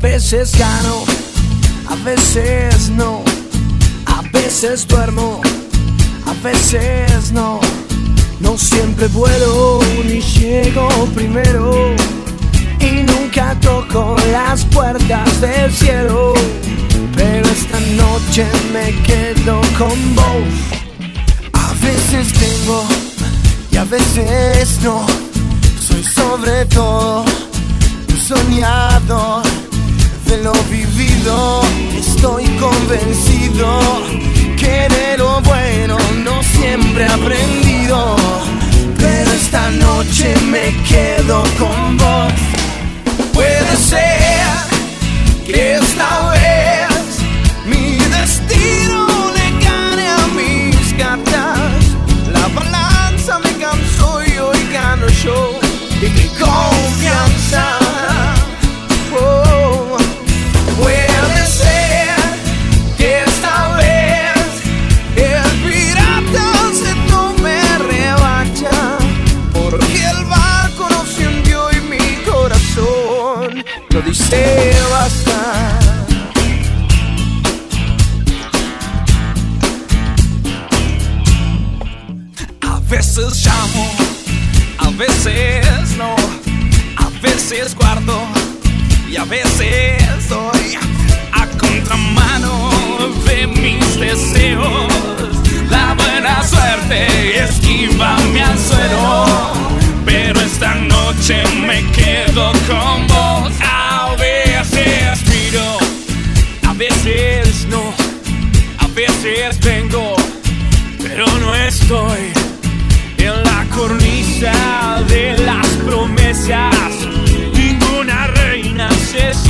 A veces gano, a veces no, a veces duermo, a veces no. No siempre vuelo ni llego primero y nunca toco las puertas del cielo. Pero esta noche me quedo con vos. A veces tengo y a veces no. Soy sobre todo un soñador de lo vivido, estoy convencido que de lo bueno no siempre he aprendido. Pero esta noche me quedo con vos. Puede ser que esta vez mi destino le gane a mis cartas. La balanza me cansó y hoy gano yo.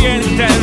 sienten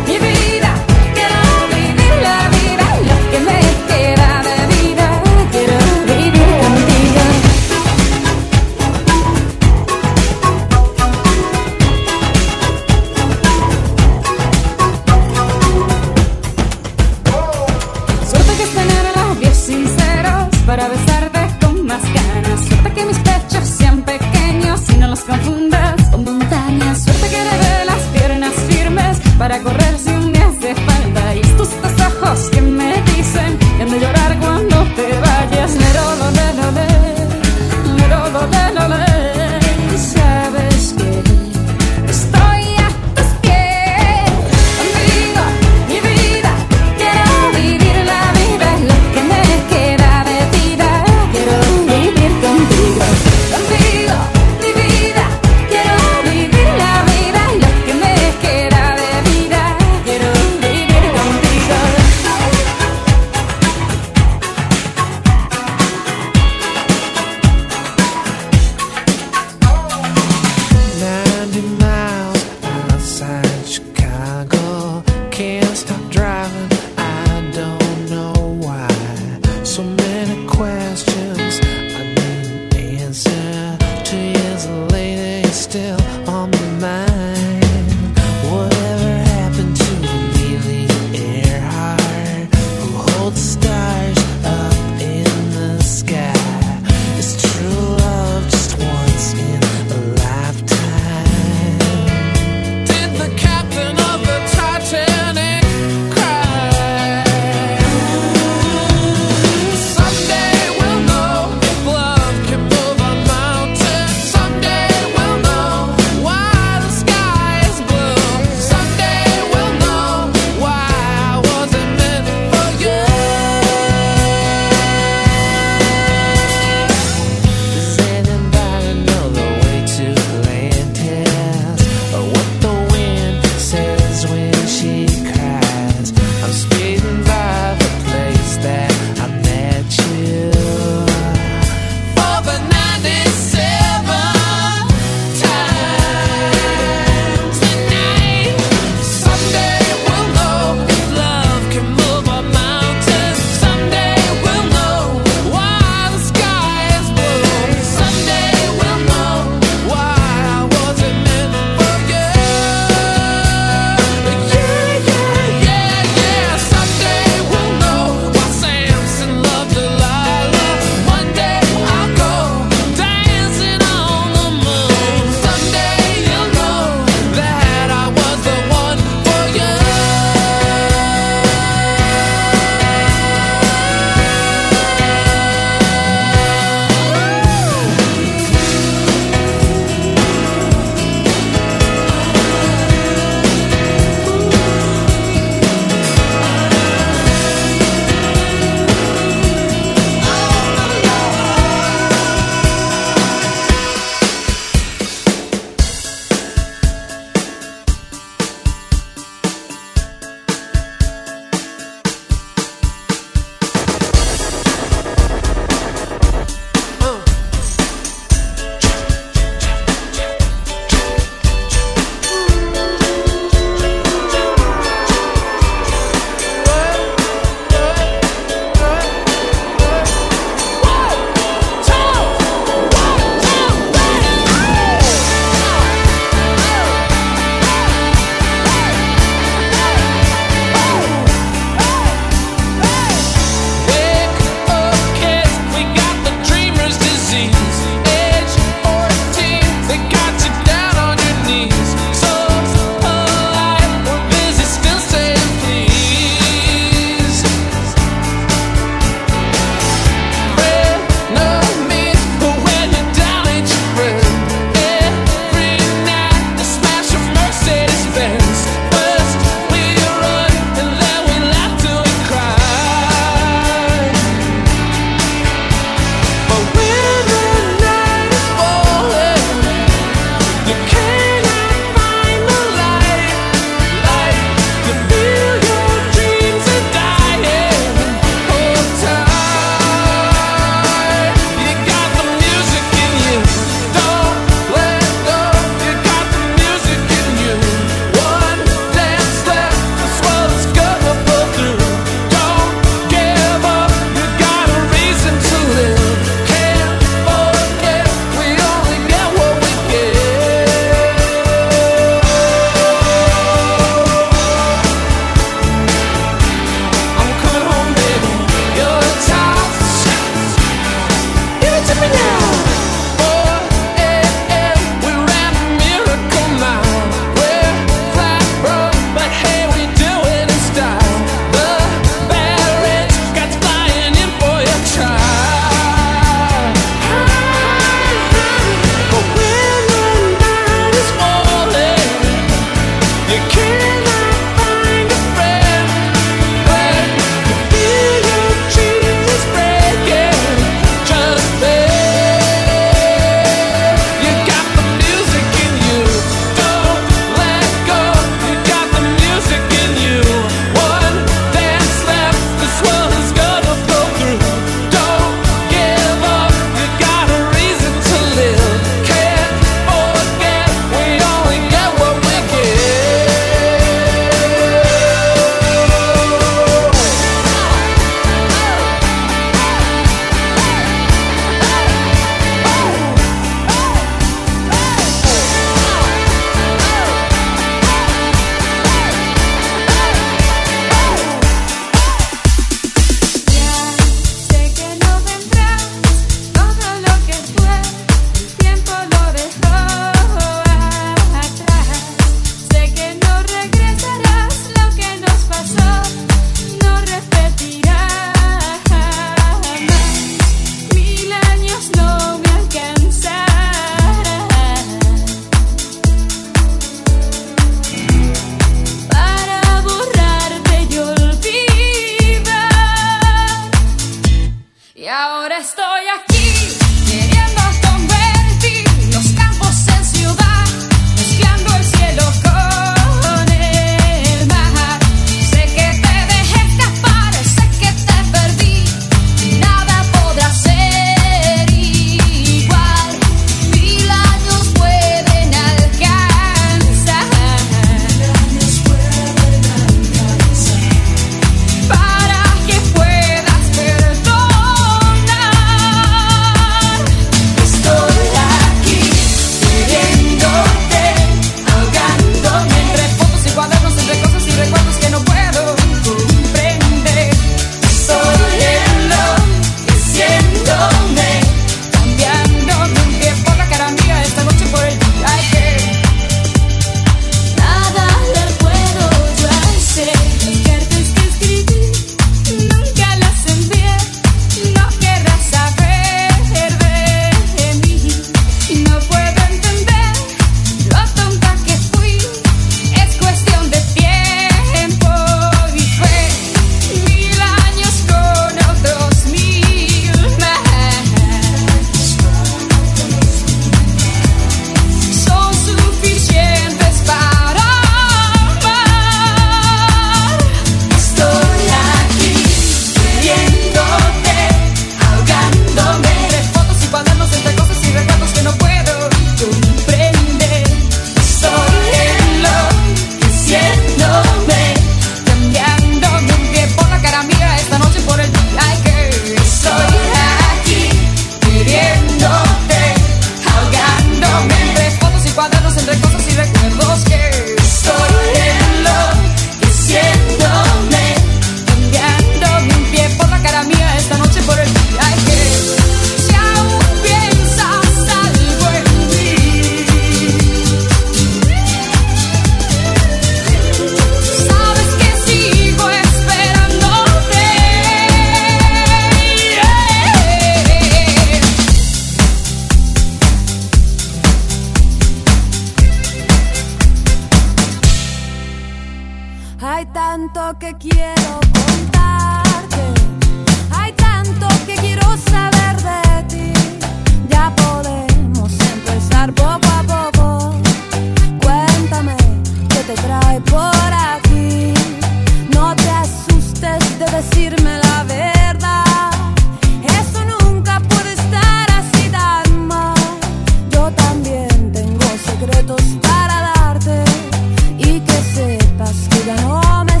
y que sepas que ya no me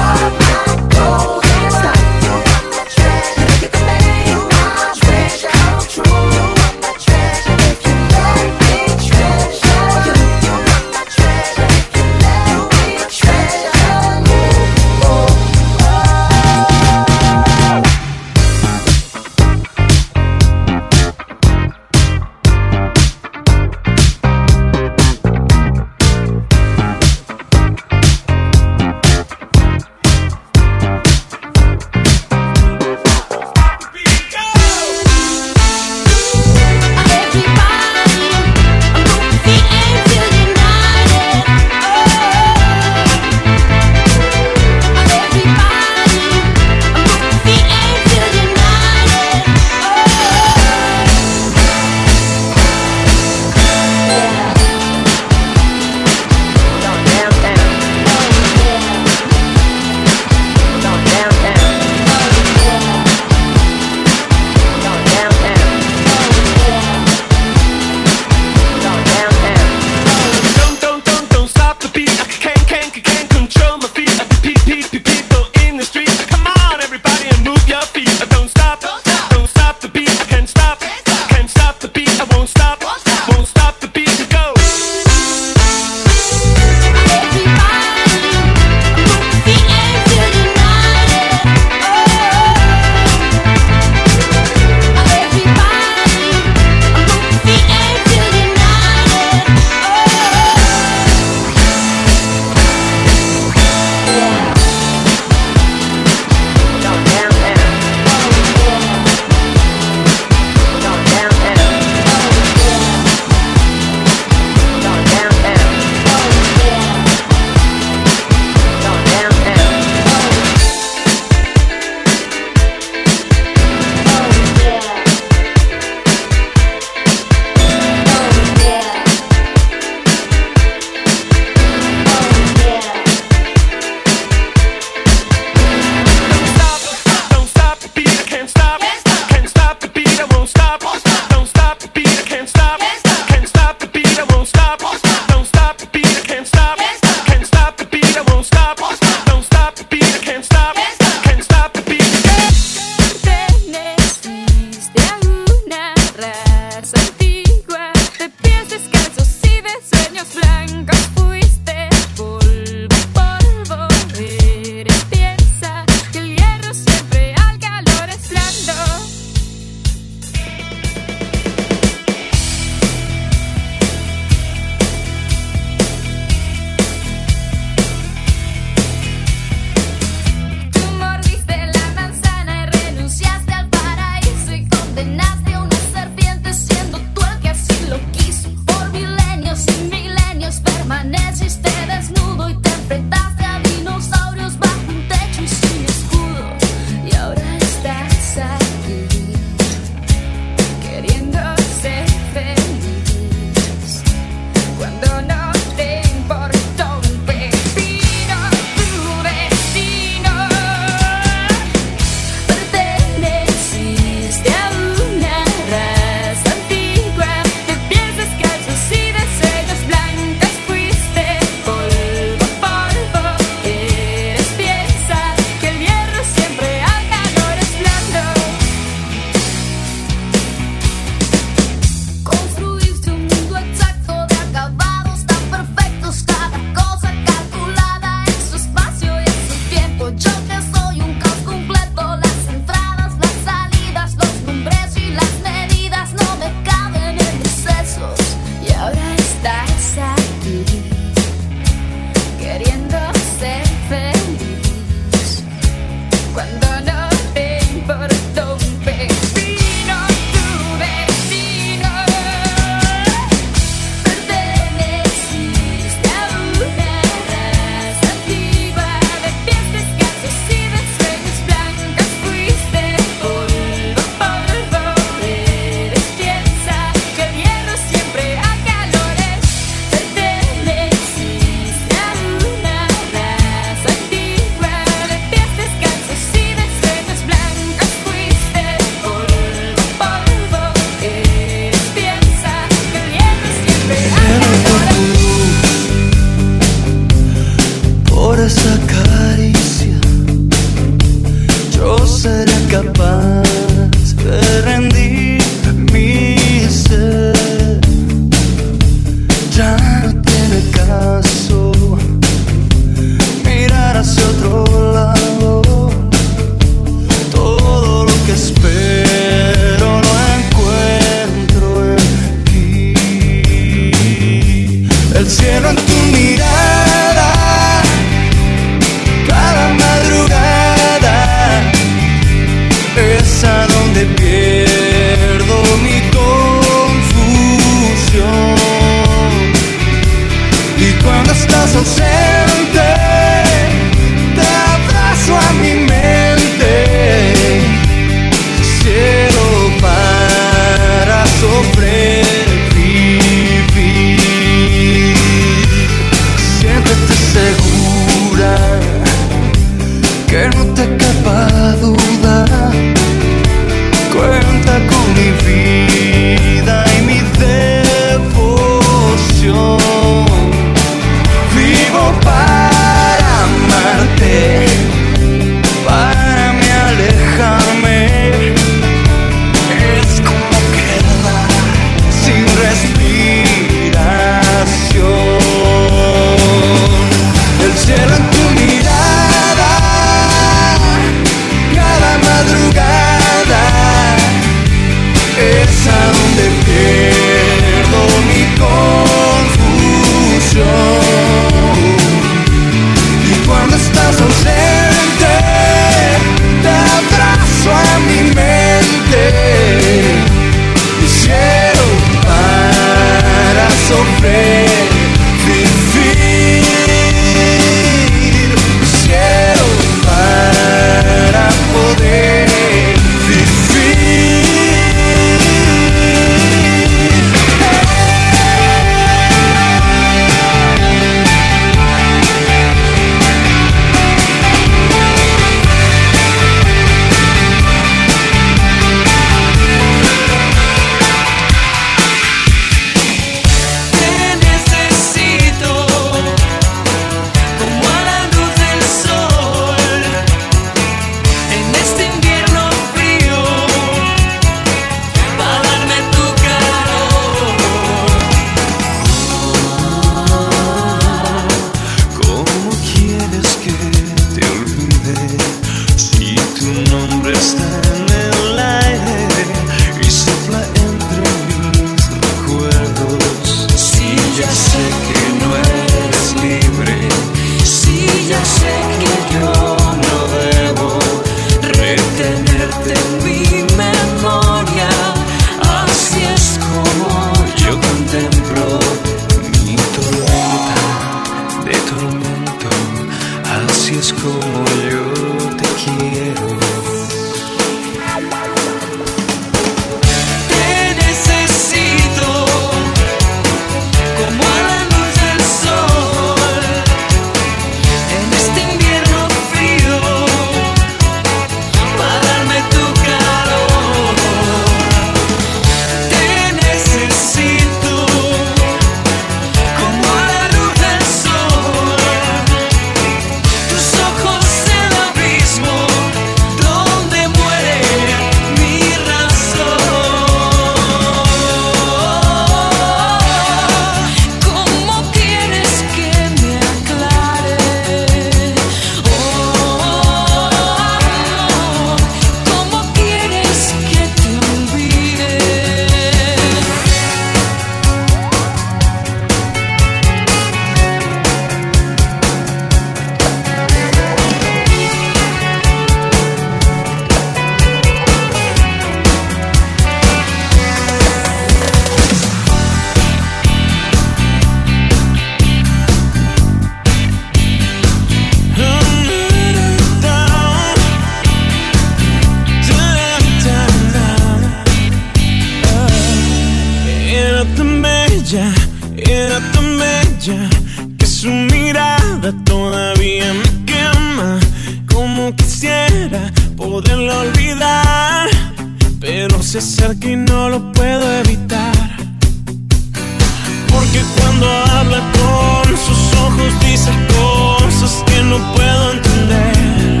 Porque cuando habla con sus ojos dice cosas que no puedo entender.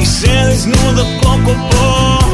Y se desnuda poco a poco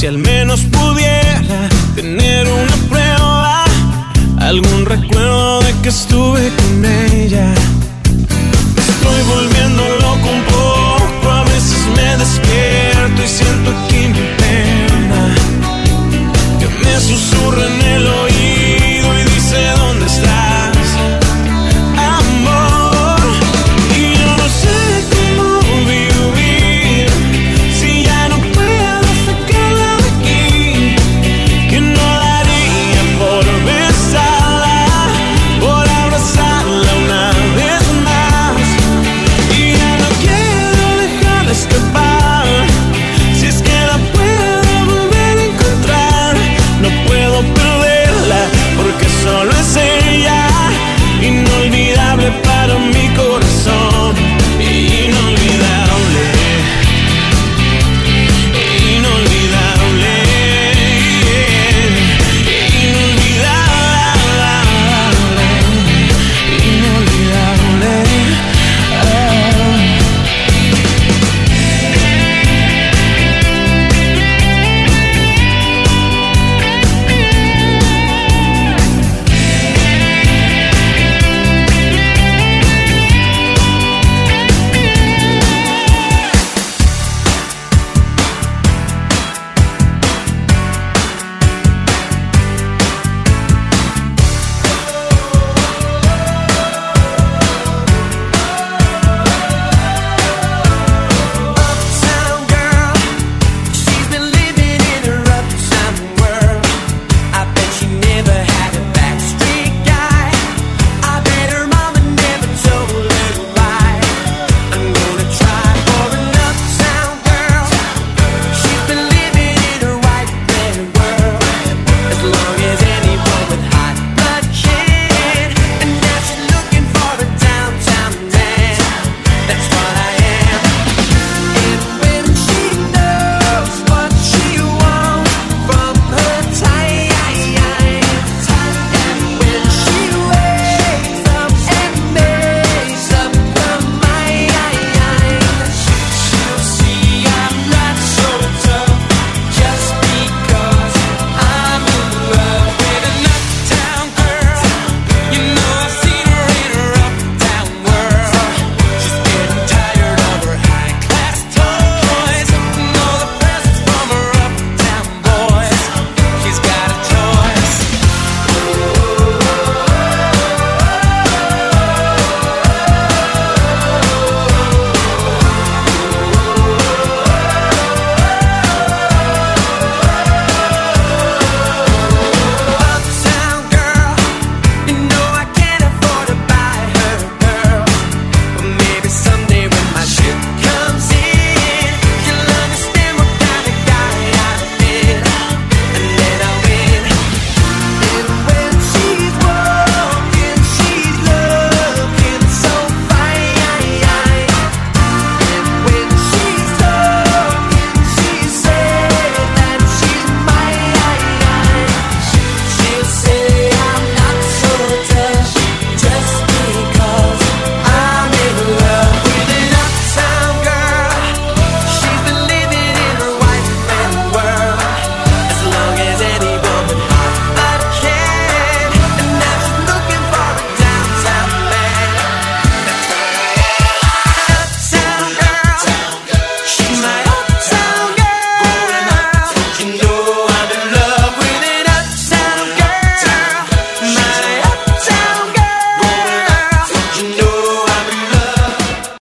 Si al menos pudiera tener una prueba, algún recuerdo de que estuve con ella. Estoy volviendo loco un poco, a veces me despierto y siento que mi pena que me susurra en el oído.